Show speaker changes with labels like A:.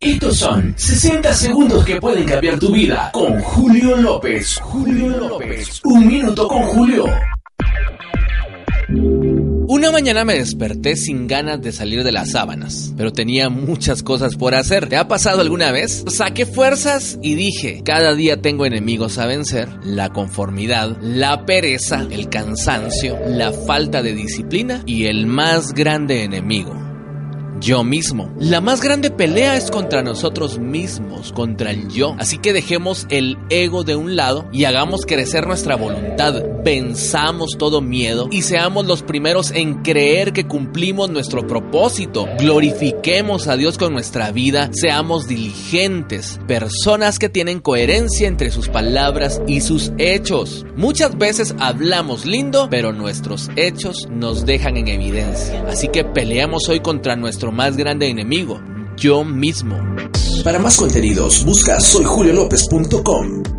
A: Estos son 60 segundos que pueden cambiar tu vida con Julio López. Julio López. Un minuto con Julio.
B: Una mañana me desperté sin ganas de salir de las sábanas, pero tenía muchas cosas por hacer. ¿Te ha pasado alguna vez? Saqué fuerzas y dije, cada día tengo enemigos a vencer, la conformidad, la pereza, el cansancio, la falta de disciplina y el más grande enemigo, yo mismo. La más grande pelea es contra nosotros mismos, contra el yo. Así que dejemos el ego de un lado y hagamos crecer nuestra voluntad. Venzamos todo miedo y seamos los primeros en creer que cumplimos nuestro propósito. Glorifiquemos a Dios con nuestra vida. Seamos diligentes, personas que tienen coherencia entre sus palabras y sus hechos. Muchas veces hablamos lindo, pero nuestros hechos nos dejan en evidencia. Así que peleamos hoy contra nuestro más grande enemigo, yo mismo.
A: Para más contenidos, busca soyjuliolopez.com.